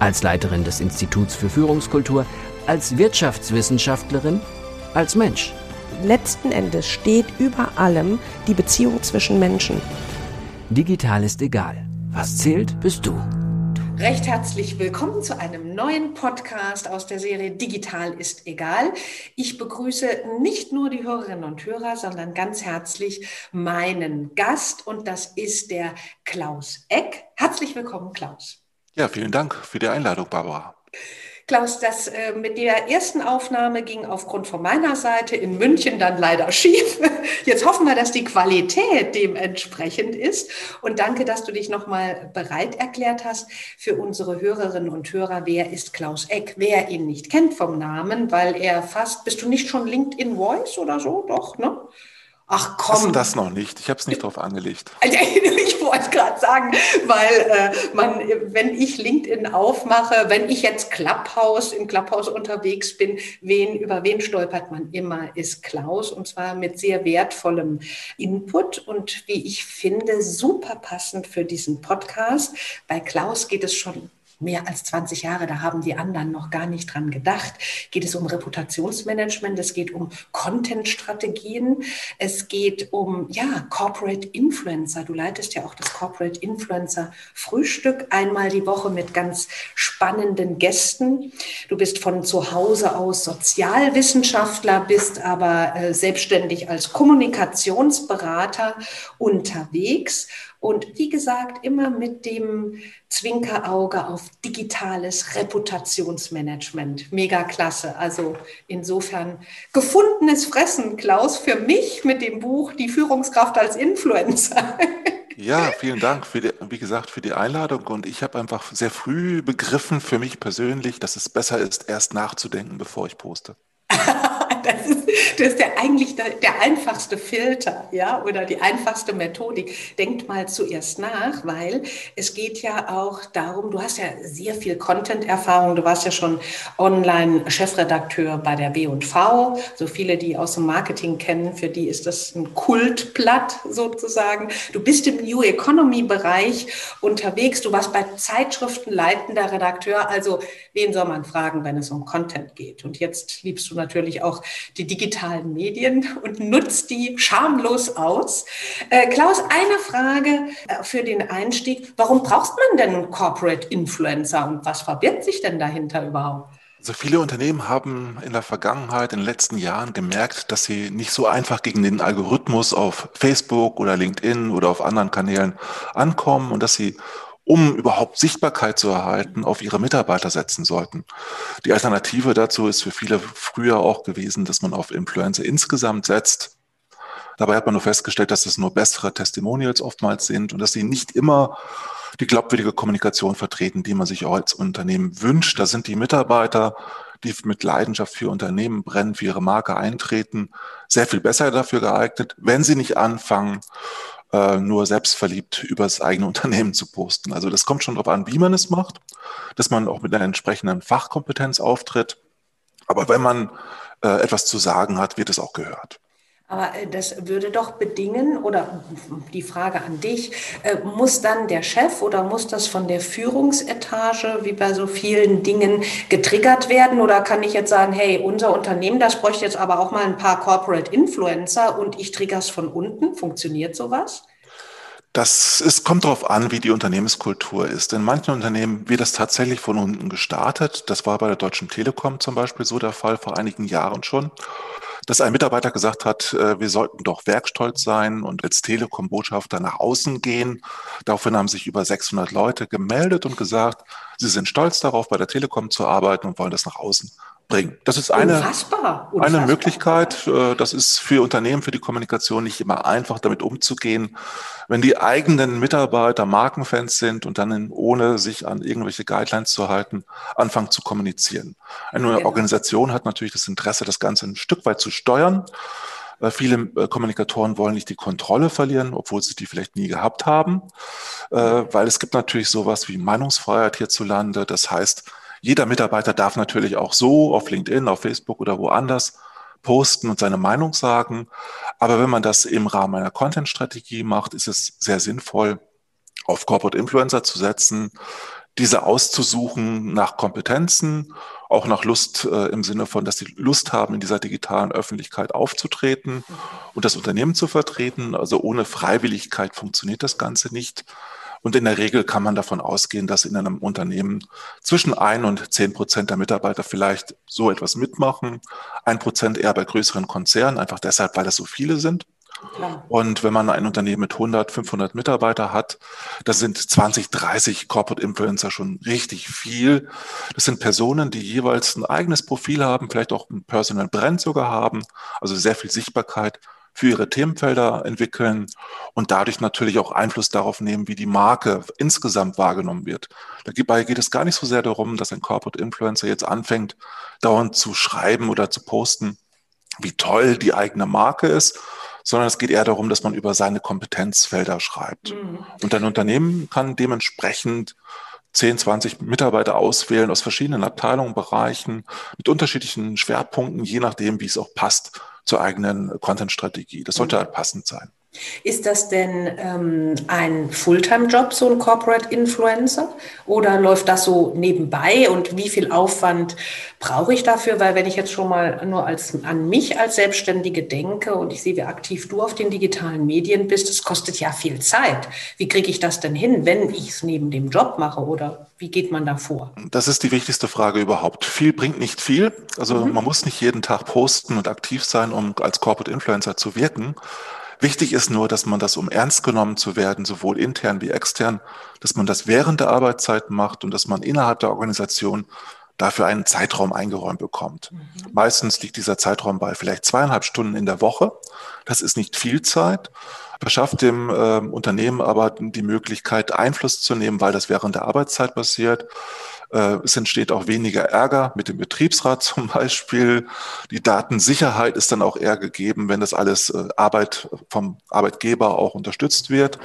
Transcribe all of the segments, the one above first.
als Leiterin des Instituts für Führungskultur, als Wirtschaftswissenschaftlerin, als Mensch. Letzten Endes steht über allem die Beziehung zwischen Menschen. Digital ist egal. Was zählt, bist du. Recht herzlich willkommen zu einem neuen Podcast aus der Serie Digital ist egal. Ich begrüße nicht nur die Hörerinnen und Hörer, sondern ganz herzlich meinen Gast und das ist der Klaus Eck. Herzlich willkommen, Klaus. Ja, vielen Dank für die Einladung, Barbara. Klaus, das äh, mit der ersten Aufnahme ging aufgrund von meiner Seite in München dann leider schief. Jetzt hoffen wir, dass die Qualität dementsprechend ist. Und danke, dass du dich nochmal bereit erklärt hast für unsere Hörerinnen und Hörer. Wer ist Klaus Eck? Wer ihn nicht kennt vom Namen, weil er fast, bist du nicht schon LinkedIn Voice oder so? Doch, ne? Ach komm. Das, das noch nicht. Ich habe es nicht drauf angelegt. Ich wollte gerade sagen, weil äh, man, wenn ich LinkedIn aufmache, wenn ich jetzt Clubhouse in Clubhouse unterwegs bin, wen, über wen stolpert man immer, ist Klaus und zwar mit sehr wertvollem Input und wie ich finde, super passend für diesen Podcast. Bei Klaus geht es schon mehr als 20 Jahre, da haben die anderen noch gar nicht dran gedacht, geht es um Reputationsmanagement, es geht um Content-Strategien, es geht um, ja, Corporate Influencer. Du leitest ja auch das Corporate Influencer Frühstück einmal die Woche mit ganz spannenden Gästen. Du bist von zu Hause aus Sozialwissenschaftler, bist aber äh, selbstständig als Kommunikationsberater unterwegs und wie gesagt, immer mit dem Zwinkerauge auf digitales Reputationsmanagement. Mega klasse. Also insofern gefundenes Fressen, Klaus, für mich mit dem Buch Die Führungskraft als Influencer. Ja, vielen Dank für die, wie gesagt, für die Einladung. Und ich habe einfach sehr früh begriffen für mich persönlich, dass es besser ist, erst nachzudenken, bevor ich poste. das ist, das ist der eigentlich der, der, einfachste Filter, ja, oder die einfachste Methodik. Denkt mal zuerst nach, weil es geht ja auch darum, du hast ja sehr viel Content-Erfahrung, du warst ja schon Online-Chefredakteur bei der B&V, so viele, die aus dem Marketing kennen, für die ist das ein Kultblatt sozusagen. Du bist im New Economy-Bereich unterwegs, du warst bei Zeitschriften leitender Redakteur, also wen soll man fragen, wenn es um Content geht? Und jetzt liebst du natürlich auch die digitalen Medien und nutzt die schamlos aus. Äh, Klaus, eine Frage äh, für den Einstieg. Warum braucht man denn Corporate Influencer und was verbirgt sich denn dahinter überhaupt? Also viele Unternehmen haben in der Vergangenheit, in den letzten Jahren gemerkt, dass sie nicht so einfach gegen den Algorithmus auf Facebook oder LinkedIn oder auf anderen Kanälen ankommen und dass sie um überhaupt Sichtbarkeit zu erhalten, auf ihre Mitarbeiter setzen sollten. Die Alternative dazu ist für viele früher auch gewesen, dass man auf Influencer insgesamt setzt. Dabei hat man nur festgestellt, dass es nur bessere Testimonials oftmals sind und dass sie nicht immer die glaubwürdige Kommunikation vertreten, die man sich auch als Unternehmen wünscht. Da sind die Mitarbeiter, die mit Leidenschaft für Unternehmen brennen, für ihre Marke eintreten, sehr viel besser dafür geeignet, wenn sie nicht anfangen, äh, nur selbstverliebt über das eigene Unternehmen zu posten. Also das kommt schon darauf an, wie man es macht, dass man auch mit einer entsprechenden Fachkompetenz auftritt. Aber wenn man äh, etwas zu sagen hat, wird es auch gehört. Aber äh, das würde doch bedingen, oder die Frage an dich, äh, muss dann der Chef oder muss das von der Führungsetage wie bei so vielen Dingen getriggert werden? Oder kann ich jetzt sagen, hey, unser Unternehmen, das bräuchte jetzt aber auch mal ein paar Corporate Influencer und ich trigger's von unten? Funktioniert sowas? Das ist, kommt darauf an, wie die Unternehmenskultur ist. In manchen Unternehmen wird das tatsächlich von unten gestartet. Das war bei der Deutschen Telekom zum Beispiel so der Fall vor einigen Jahren schon dass ein Mitarbeiter gesagt hat, äh, wir sollten doch werkstolz sein und als Telekom-Botschafter nach außen gehen. Daraufhin haben sich über 600 Leute gemeldet und gesagt, sie sind stolz darauf, bei der Telekom zu arbeiten und wollen das nach außen bringen. Das ist eine, Unfassbar. Unfassbar. eine Möglichkeit. Äh, das ist für Unternehmen, für die Kommunikation nicht immer einfach, damit umzugehen. Wenn die eigenen Mitarbeiter Markenfans sind und dann ohne sich an irgendwelche Guidelines zu halten, anfangen zu kommunizieren. Eine genau. Organisation hat natürlich das Interesse, das Ganze ein Stück weit zu steuern. Äh, viele äh, Kommunikatoren wollen nicht die Kontrolle verlieren, obwohl sie die vielleicht nie gehabt haben, weil es gibt natürlich sowas wie Meinungsfreiheit hierzulande. Das heißt, jeder Mitarbeiter darf natürlich auch so auf LinkedIn, auf Facebook oder woanders posten und seine Meinung sagen. Aber wenn man das im Rahmen einer Content-Strategie macht, ist es sehr sinnvoll, auf Corporate Influencer zu setzen, diese auszusuchen nach Kompetenzen, auch nach Lust äh, im Sinne von, dass sie Lust haben, in dieser digitalen Öffentlichkeit aufzutreten und das Unternehmen zu vertreten. Also ohne Freiwilligkeit funktioniert das Ganze nicht. Und in der Regel kann man davon ausgehen, dass in einem Unternehmen zwischen ein und zehn Prozent der Mitarbeiter vielleicht so etwas mitmachen. Ein Prozent eher bei größeren Konzernen, einfach deshalb, weil es so viele sind. Und wenn man ein Unternehmen mit 100, 500 Mitarbeiter hat, das sind 20, 30 Corporate Influencer schon richtig viel. Das sind Personen, die jeweils ein eigenes Profil haben, vielleicht auch ein Personal Brand sogar haben, also sehr viel Sichtbarkeit für ihre Themenfelder entwickeln und dadurch natürlich auch Einfluss darauf nehmen, wie die Marke insgesamt wahrgenommen wird. Dabei geht es gar nicht so sehr darum, dass ein Corporate Influencer jetzt anfängt, dauernd zu schreiben oder zu posten, wie toll die eigene Marke ist, sondern es geht eher darum, dass man über seine Kompetenzfelder schreibt. Mhm. Und ein Unternehmen kann dementsprechend 10, 20 Mitarbeiter auswählen aus verschiedenen Abteilungen, Bereichen, mit unterschiedlichen Schwerpunkten, je nachdem, wie es auch passt zur eigenen Content-Strategie. Das sollte halt passend sein. Ist das denn ähm, ein Fulltime-Job, so ein Corporate Influencer? Oder läuft das so nebenbei? Und wie viel Aufwand brauche ich dafür? Weil wenn ich jetzt schon mal nur als, an mich als Selbstständige denke und ich sehe, wie aktiv du auf den digitalen Medien bist, das kostet ja viel Zeit. Wie kriege ich das denn hin, wenn ich es neben dem Job mache? Oder wie geht man da vor? Das ist die wichtigste Frage überhaupt. Viel bringt nicht viel. Also mhm. man muss nicht jeden Tag posten und aktiv sein, um als Corporate Influencer zu wirken. Wichtig ist nur, dass man das, um ernst genommen zu werden, sowohl intern wie extern, dass man das während der Arbeitszeit macht und dass man innerhalb der Organisation dafür einen Zeitraum eingeräumt bekommt. Mhm. Meistens liegt dieser Zeitraum bei vielleicht zweieinhalb Stunden in der Woche. Das ist nicht viel Zeit verschafft dem äh, Unternehmen aber die Möglichkeit, Einfluss zu nehmen, weil das während der Arbeitszeit passiert. Äh, es entsteht auch weniger Ärger mit dem Betriebsrat zum Beispiel. Die Datensicherheit ist dann auch eher gegeben, wenn das alles äh, Arbeit vom Arbeitgeber auch unterstützt wird.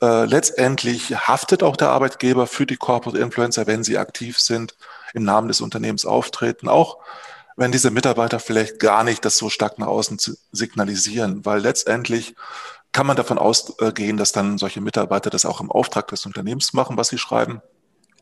Äh, letztendlich haftet auch der Arbeitgeber für die Corporate Influencer, wenn sie aktiv sind, im Namen des Unternehmens auftreten. Auch wenn diese Mitarbeiter vielleicht gar nicht das so stark nach außen signalisieren, weil letztendlich kann man davon ausgehen, dass dann solche Mitarbeiter das auch im Auftrag des Unternehmens machen, was sie schreiben,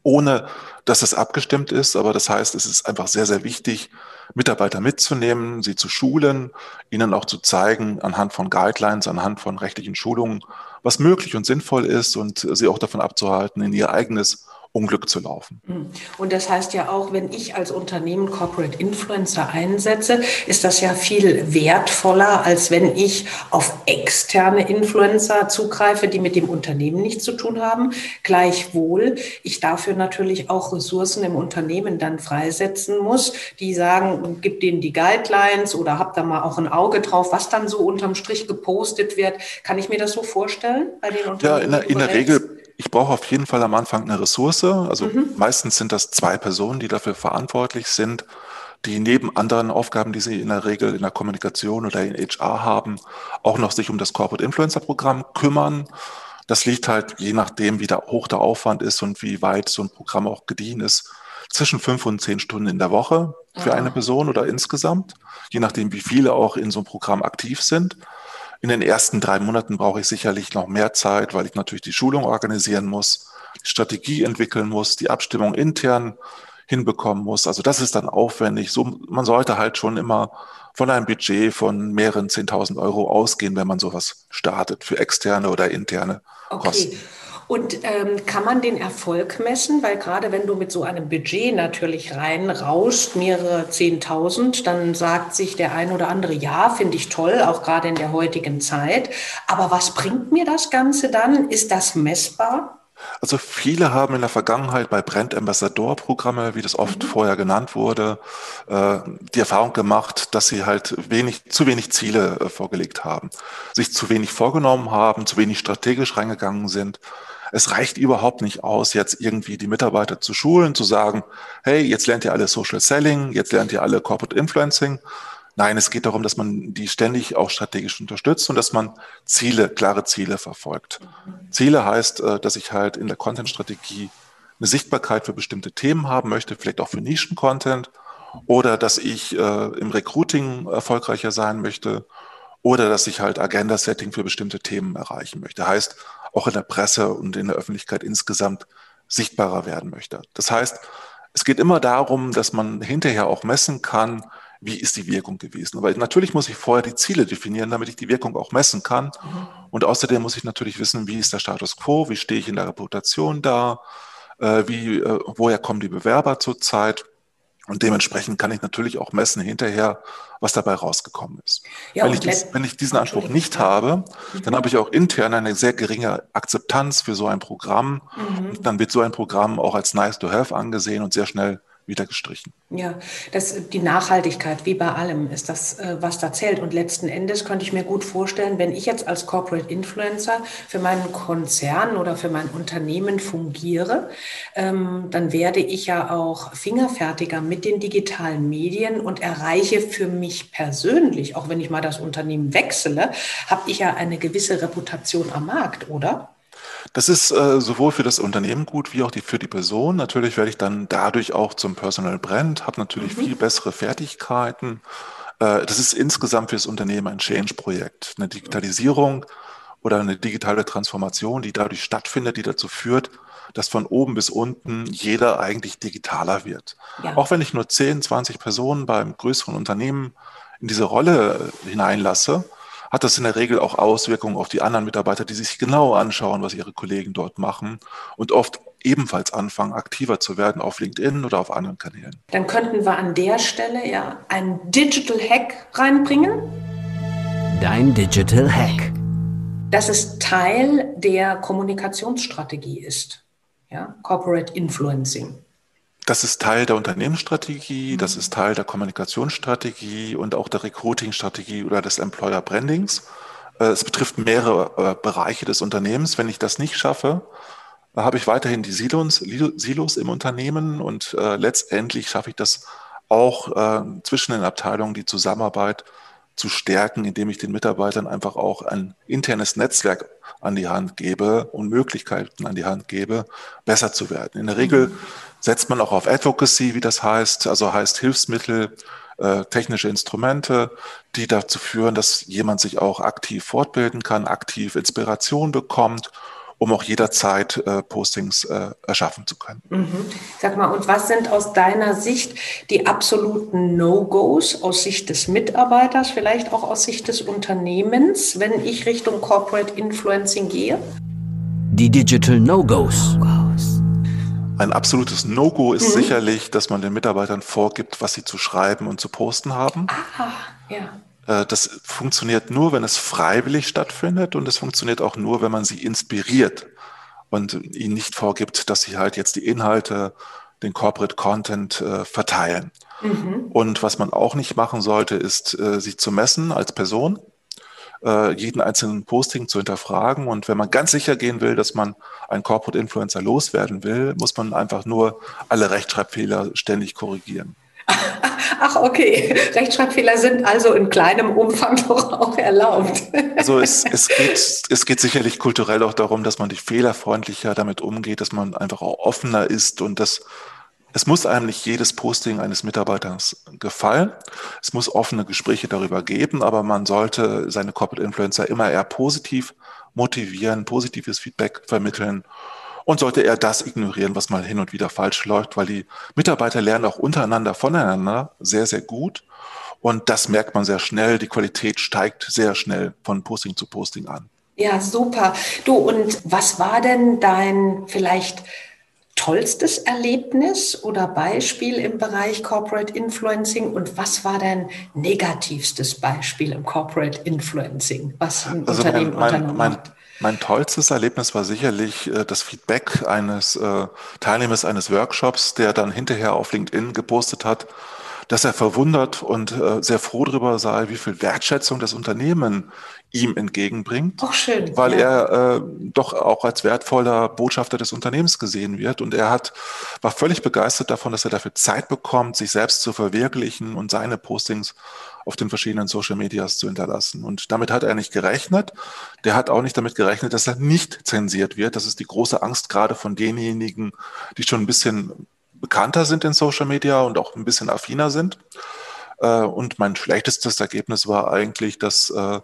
ohne dass es abgestimmt ist. Aber das heißt, es ist einfach sehr, sehr wichtig, Mitarbeiter mitzunehmen, sie zu schulen, ihnen auch zu zeigen, anhand von Guidelines, anhand von rechtlichen Schulungen, was möglich und sinnvoll ist und sie auch davon abzuhalten, in ihr eigenes Unglück zu laufen. Hm. Und das heißt ja auch, wenn ich als Unternehmen Corporate Influencer einsetze, ist das ja viel wertvoller, als wenn ich auf externe Influencer zugreife, die mit dem Unternehmen nichts zu tun haben. Gleichwohl ich dafür natürlich auch Ressourcen im Unternehmen dann freisetzen muss, die sagen, gib denen die Guidelines oder hab da mal auch ein Auge drauf, was dann so unterm Strich gepostet wird. Kann ich mir das so vorstellen bei den Unternehmen? Ja, in der, in der Regel ich brauche auf jeden Fall am Anfang eine Ressource. Also mhm. meistens sind das zwei Personen, die dafür verantwortlich sind, die neben anderen Aufgaben, die sie in der Regel in der Kommunikation oder in HR haben, auch noch sich um das Corporate Influencer Programm kümmern. Das liegt halt, je nachdem, wie hoch der Aufwand ist und wie weit so ein Programm auch gediehen ist, zwischen fünf und zehn Stunden in der Woche für ah. eine Person oder insgesamt, je nachdem, wie viele auch in so einem Programm aktiv sind. In den ersten drei Monaten brauche ich sicherlich noch mehr Zeit, weil ich natürlich die Schulung organisieren muss, die Strategie entwickeln muss, die Abstimmung intern hinbekommen muss. Also das ist dann aufwendig. So, man sollte halt schon immer von einem Budget von mehreren 10.000 Euro ausgehen, wenn man sowas startet für externe oder interne okay. Kosten. Und ähm, kann man den Erfolg messen? Weil gerade wenn du mit so einem Budget natürlich reinrauscht, mehrere Zehntausend, dann sagt sich der ein oder andere, ja, finde ich toll, auch gerade in der heutigen Zeit. Aber was bringt mir das Ganze dann? Ist das messbar? Also viele haben in der Vergangenheit bei Brand Ambassador Programme, wie das oft mhm. vorher genannt wurde, äh, die Erfahrung gemacht, dass sie halt wenig, zu wenig Ziele äh, vorgelegt haben, sich zu wenig vorgenommen haben, zu wenig strategisch reingegangen sind. Es reicht überhaupt nicht aus, jetzt irgendwie die Mitarbeiter zu schulen, zu sagen, hey, jetzt lernt ihr alle Social Selling, jetzt lernt ihr alle Corporate Influencing, Nein, es geht darum, dass man die ständig auch strategisch unterstützt und dass man Ziele, klare Ziele verfolgt. Ziele heißt, äh, dass ich halt in der Content-Strategie eine Sichtbarkeit für bestimmte Themen haben möchte, vielleicht auch für Nischen-Content oder dass ich äh, im Recruiting erfolgreicher sein möchte oder dass ich halt Agenda-Setting für bestimmte Themen erreichen möchte. Heißt, auch in der Presse und in der Öffentlichkeit insgesamt sichtbarer werden möchte. Das heißt, es geht immer darum, dass man hinterher auch messen kann, wie ist die Wirkung gewesen. Aber natürlich muss ich vorher die Ziele definieren, damit ich die Wirkung auch messen kann. Mhm. Und außerdem muss ich natürlich wissen, wie ist der Status quo, wie stehe ich in der Reputation da, äh, wie, äh, woher kommen die Bewerber zurzeit. Und dementsprechend kann ich natürlich auch messen hinterher, was dabei rausgekommen ist. Ja, wenn, ich dies, wenn, ich diesen Anspruch nicht habe, mhm. dann habe ich auch intern eine sehr geringe Akzeptanz für so ein Programm. Mhm. dann wird so ein Programm auch als nice to have angesehen und sehr schnell wieder gestrichen. Ja, das, die Nachhaltigkeit, wie bei allem, ist das, äh, was da zählt. Und letzten Endes könnte ich mir gut vorstellen, wenn ich jetzt als Corporate Influencer für meinen Konzern oder für mein Unternehmen fungiere, ähm, dann werde ich ja auch fingerfertiger mit den digitalen Medien und erreiche für mich persönlich, auch wenn ich mal das Unternehmen wechsle, habe ich ja eine gewisse Reputation am Markt, oder? Das ist äh, sowohl für das Unternehmen gut wie auch die, für die Person. Natürlich werde ich dann dadurch auch zum Personal Brand, habe natürlich mhm. viel bessere Fertigkeiten. Äh, das ist insgesamt für das Unternehmen ein Change-Projekt, eine Digitalisierung oder eine digitale Transformation, die dadurch stattfindet, die dazu führt, dass von oben bis unten jeder eigentlich digitaler wird. Ja. Auch wenn ich nur 10, 20 Personen beim größeren Unternehmen in diese Rolle hineinlasse, hat das in der Regel auch Auswirkungen auf die anderen Mitarbeiter, die sich genau anschauen, was ihre Kollegen dort machen und oft ebenfalls anfangen, aktiver zu werden auf LinkedIn oder auf anderen Kanälen. Dann könnten wir an der Stelle ja einen Digital Hack reinbringen. Dein Digital Hack. Dass es Teil der Kommunikationsstrategie ist. Ja, Corporate Influencing. Das ist Teil der Unternehmensstrategie, das ist Teil der Kommunikationsstrategie und auch der Recruiting-Strategie oder des Employer Brandings. Äh, es betrifft mehrere äh, Bereiche des Unternehmens. Wenn ich das nicht schaffe, habe ich weiterhin die Silos, Silos im Unternehmen und äh, letztendlich schaffe ich das auch zwischen den Abteilungen die Zusammenarbeit zu stärken, indem ich den Mitarbeitern einfach auch ein internes Netzwerk an die Hand gebe und Möglichkeiten an die Hand gebe, besser zu werden. In der Regel mhm setzt man auch auf Advocacy, wie das heißt, also heißt Hilfsmittel, äh, technische Instrumente, die dazu führen, dass jemand sich auch aktiv fortbilden kann, aktiv Inspiration bekommt um auch jederzeit äh, Postings äh, erschaffen zu können. Mhm. Sag mal, und was sind aus deiner Sicht die absoluten No-Gos aus Sicht des Mitarbeiters, vielleicht auch aus Sicht des Unternehmens, wenn ich Richtung Corporate Influencing gehe? Die Digital No-Gos. No ein absolutes No-Go ist mhm. sicherlich, dass man den Mitarbeitern vorgibt, was sie zu schreiben und zu posten haben. Ah, ja. Äh, das funktioniert nur, wenn es freiwillig stattfindet und es funktioniert auch nur, wenn man sie inspiriert und ihnen nicht vorgibt, dass sie halt jetzt die Inhalte, den Corporate Content äh, verteilen. Mhm. Und was man auch nicht machen sollte, ist, äh, sie zu messen als Person äh, jeden einzelnen Posting zu hinterfragen. Und wenn man ganz sicher gehen will, dass man einen Corporate Influencer loswerden will, muss man einfach nur alle Rechtschreibfehler ständig korrigieren. Ach, okay. Rechtschreibfehler sind also in kleinem Umfang doch auch erlaubt. Also es, es, geht, es geht sicherlich kulturell auch darum, dass man die fehlerfreundlicher damit umgeht, dass man einfach auch offener ist und dass es muss einem nicht jedes Posting eines Mitarbeiters gefallen. Es muss offene Gespräche darüber geben, aber man sollte seine Corporate Influencer immer eher positiv motivieren, positives Feedback vermitteln und sollte eher das ignorieren, was mal hin und wieder falsch läuft, weil die Mitarbeiter lernen auch untereinander voneinander sehr, sehr gut. Und das merkt man sehr schnell. Die Qualität steigt sehr schnell von Posting zu Posting an. Ja, super. Du, und was war denn dein vielleicht tollstes Erlebnis oder Beispiel im Bereich Corporate Influencing und was war dein negativstes Beispiel im Corporate Influencing, was ein also Unternehmen mein, mein, unternommen mein, Mein tollstes Erlebnis war sicherlich äh, das Feedback eines äh, Teilnehmers eines Workshops, der dann hinterher auf LinkedIn gepostet hat, dass er verwundert und äh, sehr froh darüber sei, wie viel Wertschätzung das Unternehmen ihm entgegenbringt, Auch schön, weil ja. er äh, doch auch als wertvoller Botschafter des Unternehmens gesehen wird. Und er hat, war völlig begeistert davon, dass er dafür Zeit bekommt, sich selbst zu verwirklichen und seine Postings auf den verschiedenen Social Medias zu hinterlassen. Und damit hat er nicht gerechnet. Der hat auch nicht damit gerechnet, dass er nicht zensiert wird. Das ist die große Angst gerade von denjenigen, die schon ein bisschen bekannter sind in Social Media und auch ein bisschen affiner sind. Äh, und mein schlechtestes Ergebnis war eigentlich, dass äh,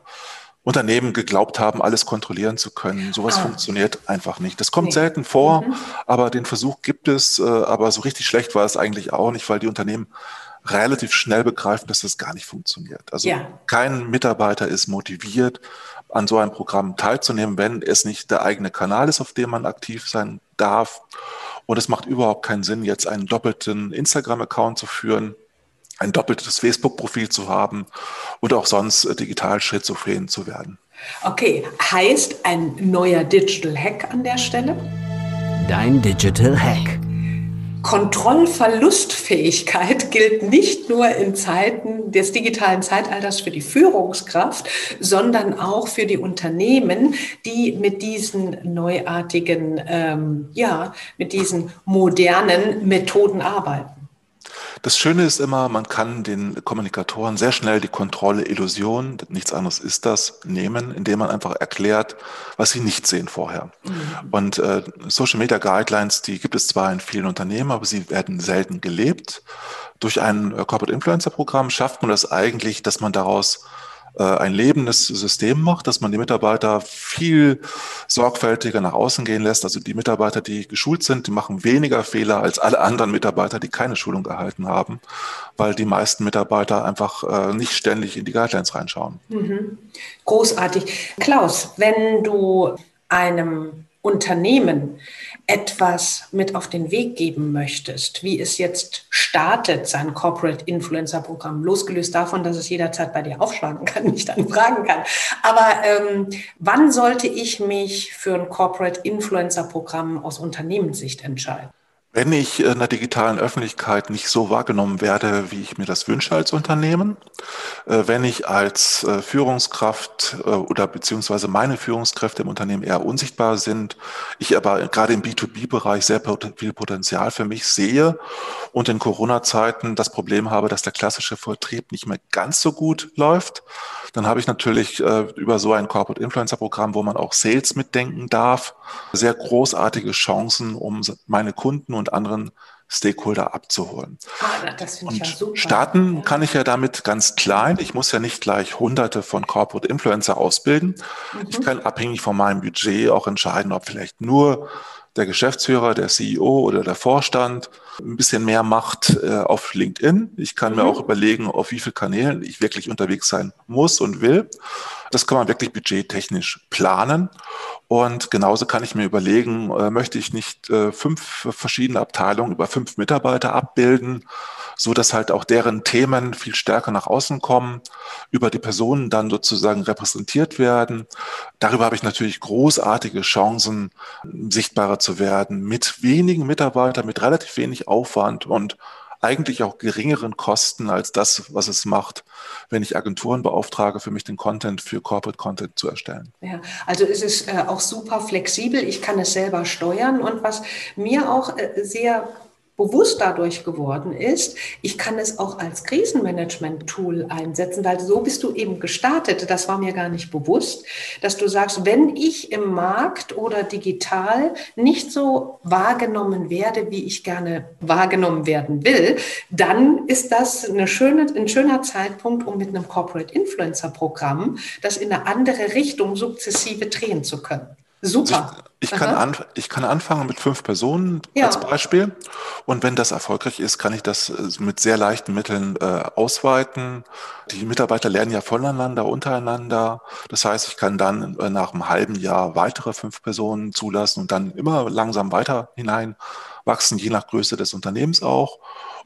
Unternehmen geglaubt haben, alles kontrollieren zu können. Sowas ah. funktioniert einfach nicht. Das kommt nee. selten vor, mhm. aber den Versuch gibt es. Äh, aber so richtig schlecht war es eigentlich auch nicht, weil die Unternehmen relativ schnell begreifen, dass das gar nicht funktioniert. Also ja. kein Mitarbeiter ist motiviert, an so einem Programm teilzunehmen, wenn es nicht der eigene Kanal ist, auf dem man aktiv sein darf. Und es macht überhaupt keinen Sinn, jetzt einen doppelten Instagram-Account zu führen, ein doppeltes Facebook-Profil zu haben oder auch sonst äh, digital schizophren zu werden. Okay, heißt ein neuer Digital Hack an der Stelle? Dein Digital Hack. Kontrollverlustfähigkeit gilt nicht nur in Zeiten des digitalen Zeitalters für die Führungskraft, sondern auch für die Unternehmen, die mit diesen neuartigen, ähm, ja, mit diesen modernen Methoden arbeiten. Das Schöne ist immer, man kann den Kommunikatoren sehr schnell die Kontrolle Illusion, nichts anderes ist das, nehmen, indem man einfach erklärt, was sie nicht sehen vorher. Mhm. Und äh, Social Media Guidelines, die gibt es zwar in vielen Unternehmen, aber sie werden selten gelebt. Durch ein äh, Corporate Influencer Programm schafft man das eigentlich, dass man daraus ein lebendes System macht, dass man die Mitarbeiter viel sorgfältiger nach außen gehen lässt. Also die Mitarbeiter, die geschult sind, die machen weniger Fehler als alle anderen Mitarbeiter, die keine Schulung erhalten haben, weil die meisten Mitarbeiter einfach äh, nicht ständig in die Guidelines reinschauen. Mhm. Großartig. Klaus, wenn du einem Unternehmen etwas mit auf den Weg geben möchtest, wie es jetzt startet, sein Corporate Influencer Programm, losgelöst davon, dass es jederzeit bei dir aufschlagen kann, mich dann fragen kann. Aber ähm, wann sollte ich mich für ein Corporate Influencer Programm aus Unternehmenssicht entscheiden? Wenn ich in der digitalen Öffentlichkeit nicht so wahrgenommen werde, wie ich mir das wünsche als Unternehmen, äh, wenn ich als äh, Führungskraft äh, oder beziehungsweise meine Führungskräfte im Unternehmen eher unsichtbar sind, ich aber gerade im B2B-Bereich sehr viel Potenzial für mich sehe und in Corona-Zeiten das Problem habe, dass der klassische Vertrieb nicht mehr ganz so gut läuft, dann habe ich natürlich über so ein Corporate Influencer Programm, wo man auch Sales mitdenken darf, sehr großartige Chancen, um meine Kunden und anderen Stakeholder abzuholen. Ah, das und ich ja super. starten kann ich ja damit ganz klein. Ich muss ja nicht gleich hunderte von Corporate Influencer ausbilden. Mhm. Ich kann abhängig von meinem Budget auch entscheiden, ob vielleicht nur der Geschäftsführer, der CEO oder der Vorstand ein bisschen mehr macht äh, auf LinkedIn. Ich kann mhm. mir auch überlegen, auf wie vielen Kanälen ich wirklich unterwegs sein muss und will. Das kann man wirklich budgettechnisch planen. Und genauso kann ich mir überlegen, äh, möchte ich nicht äh, fünf verschiedene Abteilungen über fünf Mitarbeiter abbilden, so dass halt auch deren Themen viel stärker nach außen kommen, über die Personen dann sozusagen repräsentiert werden. Darüber habe ich natürlich großartige Chancen, sichtbarer zu werden, mit wenigen Mitarbeitern, mit relativ wenig Aufwand und eigentlich auch geringeren Kosten als das, was es macht, wenn ich Agenturen beauftrage, für mich den Content für Corporate Content zu erstellen. Ja, also es ist äh, auch super flexibel. Ich kann es selber steuern. Und was mir auch äh, sehr bewusst dadurch geworden ist, ich kann es auch als Krisenmanagement-Tool einsetzen, weil so bist du eben gestartet. Das war mir gar nicht bewusst, dass du sagst, wenn ich im Markt oder digital nicht so wahrgenommen werde, wie ich gerne wahrgenommen werden will, dann ist das eine schöne, ein schöner Zeitpunkt, um mit einem Corporate Influencer Programm das in eine andere Richtung sukzessive drehen zu können. Super. Also ich, ich kann, an, ich kann anfangen mit fünf Personen ja. als Beispiel. Und wenn das erfolgreich ist, kann ich das äh, mit sehr leichten Mitteln äh, ausweiten. Die Mitarbeiter lernen ja voneinander, untereinander. Das heißt, ich kann dann äh, nach einem halben Jahr weitere fünf Personen zulassen und dann immer langsam weiter hinein wachsen, je nach Größe des Unternehmens auch.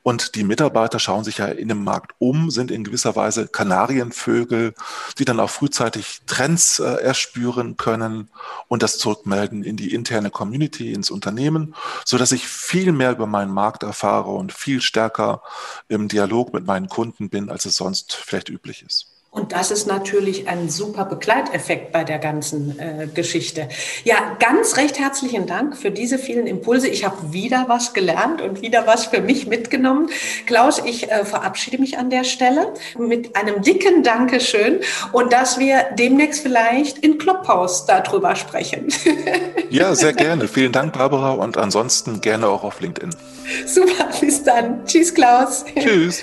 Und die Mitarbeiter schauen sich ja in dem Markt um, sind in gewisser Weise Kanarienvögel, die dann auch frühzeitig Trends äh, erspüren können und das zurückmelden in die interne Community, ins Unternehmen, so dass ich viel mehr über meinen Markt erfahre und viel stärker im Dialog mit meinen Kunden bin, als es sonst vielleicht üblich ist. Und das ist natürlich ein super Begleiteffekt bei der ganzen äh, Geschichte. Ja, ganz recht herzlichen Dank für diese vielen Impulse. Ich habe wieder was gelernt und wieder was für mich mitgenommen. Klaus, ich äh, verabschiede mich an der Stelle mit einem dicken Dankeschön und dass wir demnächst vielleicht in Clubhouse darüber sprechen. Ja, sehr gerne. Vielen Dank, Barbara, und ansonsten gerne auch auf LinkedIn. Super, bis dann. Tschüss, Klaus. Tschüss.